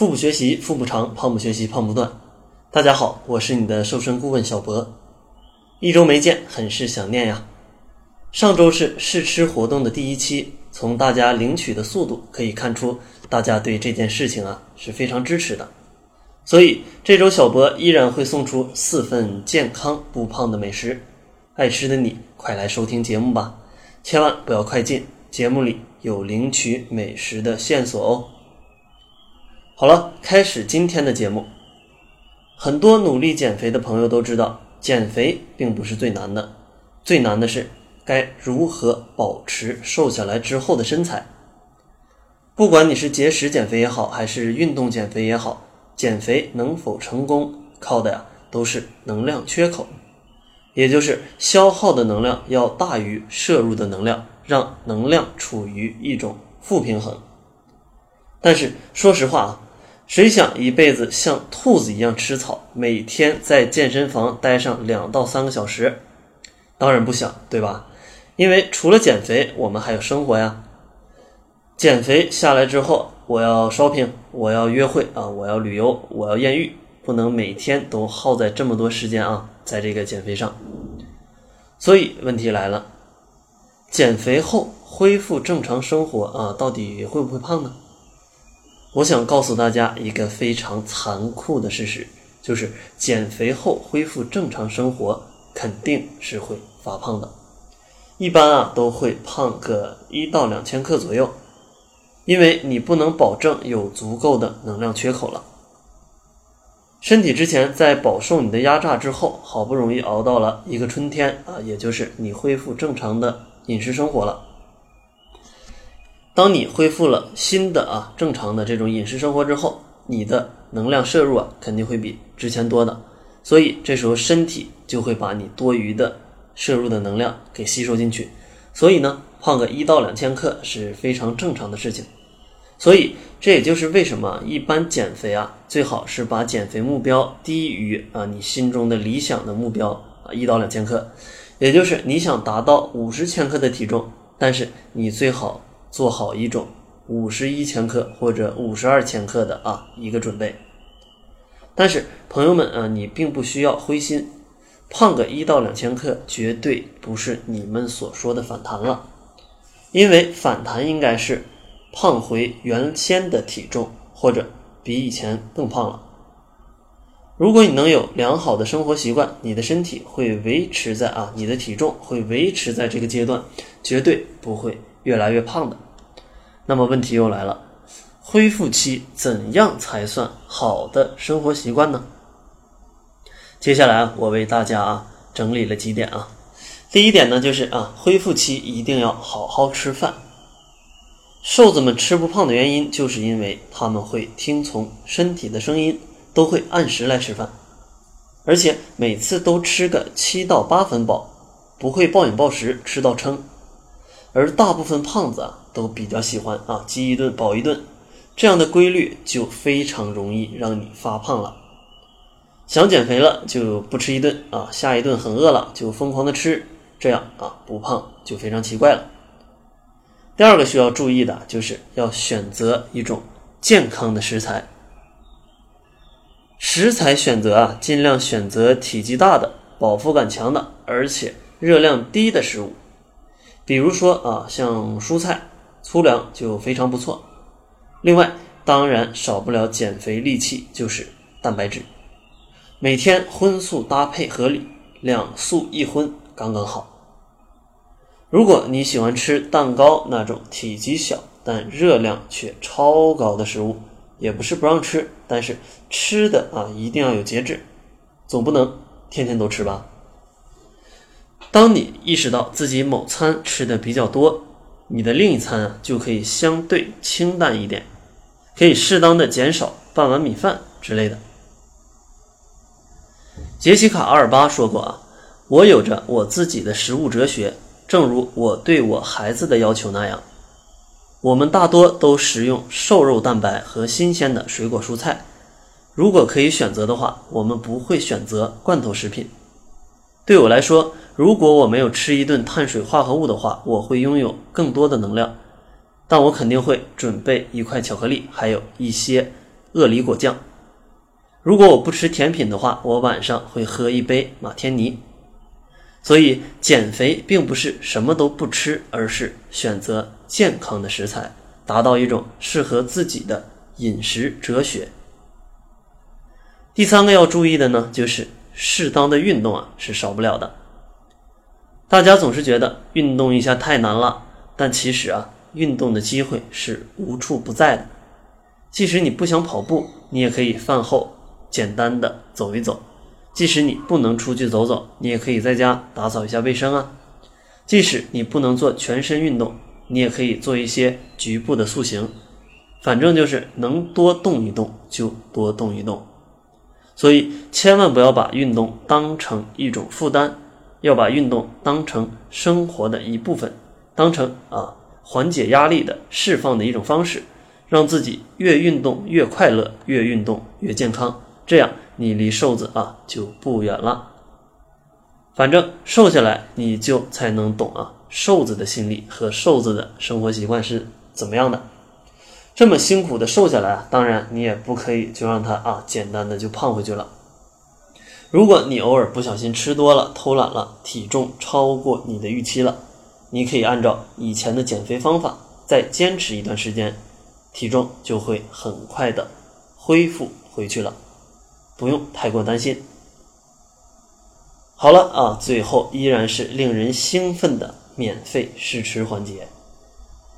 腹部学习腹部长，胖不学习胖不断。大家好，我是你的瘦身顾问小博。一周没见，很是想念呀。上周是试吃活动的第一期，从大家领取的速度可以看出，大家对这件事情啊是非常支持的。所以这周小博依然会送出四份健康不胖的美食，爱吃的你快来收听节目吧，千万不要快进，节目里有领取美食的线索哦。好了，开始今天的节目。很多努力减肥的朋友都知道，减肥并不是最难的，最难的是该如何保持瘦下来之后的身材。不管你是节食减肥也好，还是运动减肥也好，减肥能否成功，靠的呀都是能量缺口，也就是消耗的能量要大于摄入的能量，让能量处于一种负平衡。但是说实话啊。谁想一辈子像兔子一样吃草，每天在健身房待上两到三个小时？当然不想，对吧？因为除了减肥，我们还有生活呀。减肥下来之后，我要 shopping，我要约会啊，我要旅游，我要艳遇，不能每天都耗在这么多时间啊，在这个减肥上。所以问题来了，减肥后恢复正常生活啊，到底会不会胖呢？我想告诉大家一个非常残酷的事实，就是减肥后恢复正常生活肯定是会发胖的，一般啊都会胖个一到两千克左右，因为你不能保证有足够的能量缺口了。身体之前在饱受你的压榨之后，好不容易熬到了一个春天啊，也就是你恢复正常的饮食生活了。当你恢复了新的啊正常的这种饮食生活之后，你的能量摄入啊肯定会比之前多的，所以这时候身体就会把你多余的摄入的能量给吸收进去，所以呢胖个一到两千克是非常正常的事情，所以这也就是为什么一般减肥啊最好是把减肥目标低于啊你心中的理想的目标啊一到两千克，也就是你想达到五十千克的体重，但是你最好。做好一种五十一千克或者五十二千克的啊一个准备，但是朋友们啊，你并不需要灰心，胖个一到两千克绝对不是你们所说的反弹了，因为反弹应该是胖回原先的体重或者比以前更胖了。如果你能有良好的生活习惯，你的身体会维持在啊，你的体重会维持在这个阶段，绝对不会。越来越胖的，那么问题又来了，恢复期怎样才算好的生活习惯呢？接下来，我为大家啊整理了几点啊。第一点呢，就是啊，恢复期一定要好好吃饭。瘦子们吃不胖的原因，就是因为他们会听从身体的声音，都会按时来吃饭，而且每次都吃个七到八分饱，不会暴饮暴食吃到撑。而大部分胖子啊，都比较喜欢啊饥一顿饱一顿，这样的规律就非常容易让你发胖了。想减肥了就不吃一顿啊，下一顿很饿了就疯狂的吃，这样啊不胖就非常奇怪了。第二个需要注意的就是要选择一种健康的食材，食材选择啊尽量选择体积大的、饱腹感强的，而且热量低的食物。比如说啊，像蔬菜、粗粮就非常不错。另外，当然少不了减肥利器，就是蛋白质。每天荤素搭配合理，两素一荤刚刚好。如果你喜欢吃蛋糕那种体积小但热量却超高的食物，也不是不让吃，但是吃的啊一定要有节制，总不能天天都吃吧。当你意识到自己某餐吃的比较多，你的另一餐啊就可以相对清淡一点，可以适当的减少半碗米饭之类的。杰西卡·阿尔巴说过啊，我有着我自己的食物哲学，正如我对我孩子的要求那样。我们大多都食用瘦肉蛋白和新鲜的水果蔬菜，如果可以选择的话，我们不会选择罐头食品。对我来说。如果我没有吃一顿碳水化合物的话，我会拥有更多的能量。但我肯定会准备一块巧克力，还有一些鳄梨果酱。如果我不吃甜品的话，我晚上会喝一杯马天尼。所以减肥并不是什么都不吃，而是选择健康的食材，达到一种适合自己的饮食哲学。第三个要注意的呢，就是适当的运动啊是少不了的。大家总是觉得运动一下太难了，但其实啊，运动的机会是无处不在的。即使你不想跑步，你也可以饭后简单的走一走；即使你不能出去走走，你也可以在家打扫一下卫生啊；即使你不能做全身运动，你也可以做一些局部的塑形。反正就是能多动一动就多动一动。所以千万不要把运动当成一种负担。要把运动当成生活的一部分，当成啊缓解压力的释放的一种方式，让自己越运动越快乐，越运动越健康，这样你离瘦子啊就不远了。反正瘦下来，你就才能懂啊瘦子的心理和瘦子的生活习惯是怎么样的。这么辛苦的瘦下来，当然你也不可以就让他啊简单的就胖回去了。如果你偶尔不小心吃多了、偷懒了，体重超过你的预期了，你可以按照以前的减肥方法再坚持一段时间，体重就会很快的恢复回去了，不用太过担心。好了啊，最后依然是令人兴奋的免费试吃环节，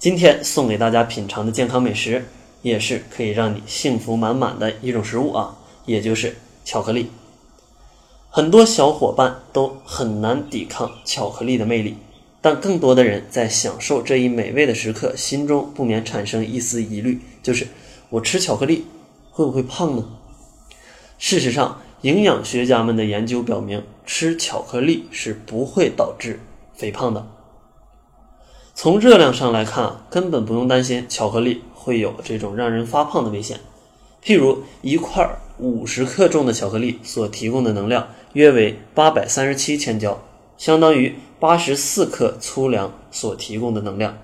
今天送给大家品尝的健康美食，也是可以让你幸福满满的一种食物啊，也就是巧克力。很多小伙伴都很难抵抗巧克力的魅力，但更多的人在享受这一美味的时刻，心中不免产生一丝疑虑：就是我吃巧克力会不会胖呢？事实上，营养学家们的研究表明，吃巧克力是不会导致肥胖的。从热量上来看，根本不用担心巧克力会有这种让人发胖的危险。譬如一块五十克重的巧克力所提供的能量。约为八百三十七千焦，相当于八十四克粗粮所提供的能量。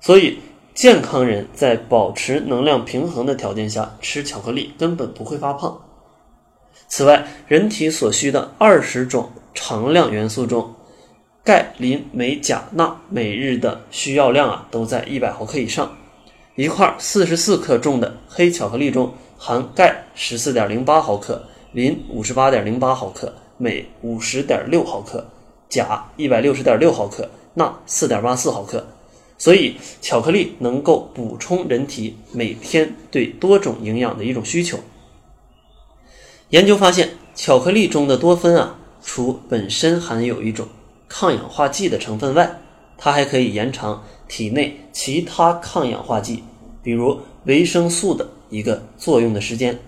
所以，健康人在保持能量平衡的条件下吃巧克力根本不会发胖。此外，人体所需的二十种常量元素中，钙、磷、镁、钾、钠每日的需要量啊都在一百毫克以上。一块四十四克重的黑巧克力中含钙十四点零八毫克。磷五十八点零八毫克，镁五十点六毫克，钾一百六十点六毫克，钠四点八四毫克。所以，巧克力能够补充人体每天对多种营养的一种需求。研究发现，巧克力中的多酚啊，除本身含有一种抗氧化剂的成分外，它还可以延长体内其他抗氧化剂，比如维生素的一个作用的时间。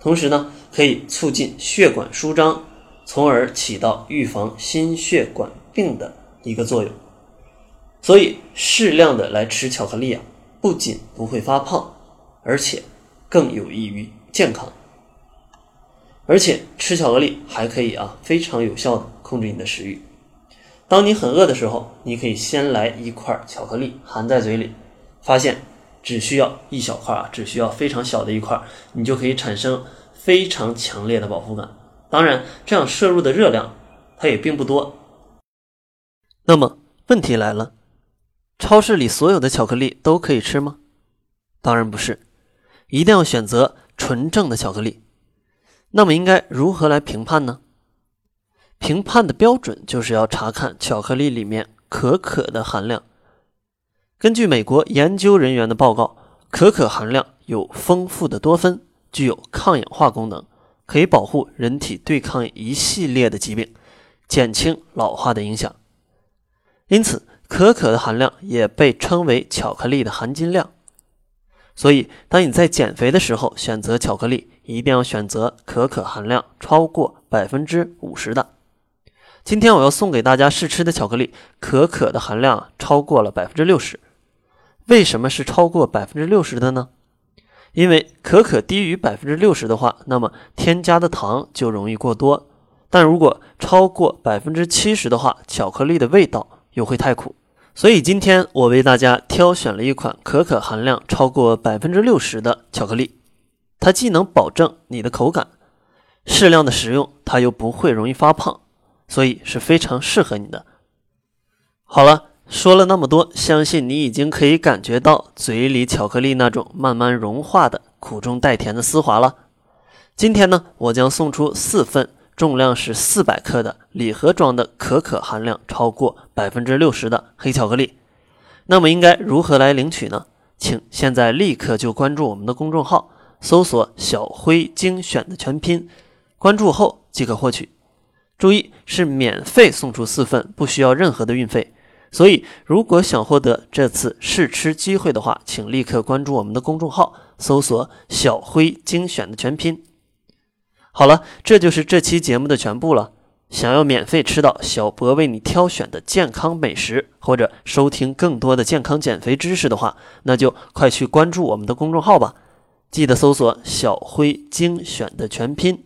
同时呢，可以促进血管舒张，从而起到预防心血管病的一个作用。所以，适量的来吃巧克力啊，不仅不会发胖，而且更有益于健康。而且吃巧克力还可以啊，非常有效的控制你的食欲。当你很饿的时候，你可以先来一块巧克力含在嘴里，发现。只需要一小块啊，只需要非常小的一块，你就可以产生非常强烈的饱腹感。当然，这样摄入的热量它也并不多。那么问题来了，超市里所有的巧克力都可以吃吗？当然不是，一定要选择纯正的巧克力。那么应该如何来评判呢？评判的标准就是要查看巧克力里面可可的含量。根据美国研究人员的报告，可可含量有丰富的多酚，具有抗氧化功能，可以保护人体对抗一系列的疾病，减轻老化的影响。因此，可可的含量也被称为巧克力的含金量。所以，当你在减肥的时候选择巧克力，一定要选择可可含量超过百分之五十的。今天我要送给大家试吃的巧克力，可可的含量超过了百分之六十。为什么是超过百分之六十的呢？因为可可低于百分之六十的话，那么添加的糖就容易过多；但如果超过百分之七十的话，巧克力的味道又会太苦。所以今天我为大家挑选了一款可可含量超过百分之六十的巧克力，它既能保证你的口感，适量的食用，它又不会容易发胖，所以是非常适合你的。好了，说了那么多，相信你已经可以感觉到嘴里巧克力那种慢慢融化的苦中带甜的丝滑了。今天呢，我将送出四份。重量是四百克的礼盒装的可可含量超过百分之六十的黑巧克力，那么应该如何来领取呢？请现在立刻就关注我们的公众号，搜索“小辉精选”的全拼，关注后即可获取。注意是免费送出四份，不需要任何的运费。所以如果想获得这次试吃机会的话，请立刻关注我们的公众号，搜索“小辉精选”的全拼。好了，这就是这期节目的全部了。想要免费吃到小博为你挑选的健康美食，或者收听更多的健康减肥知识的话，那就快去关注我们的公众号吧。记得搜索“小辉精选”的全拼。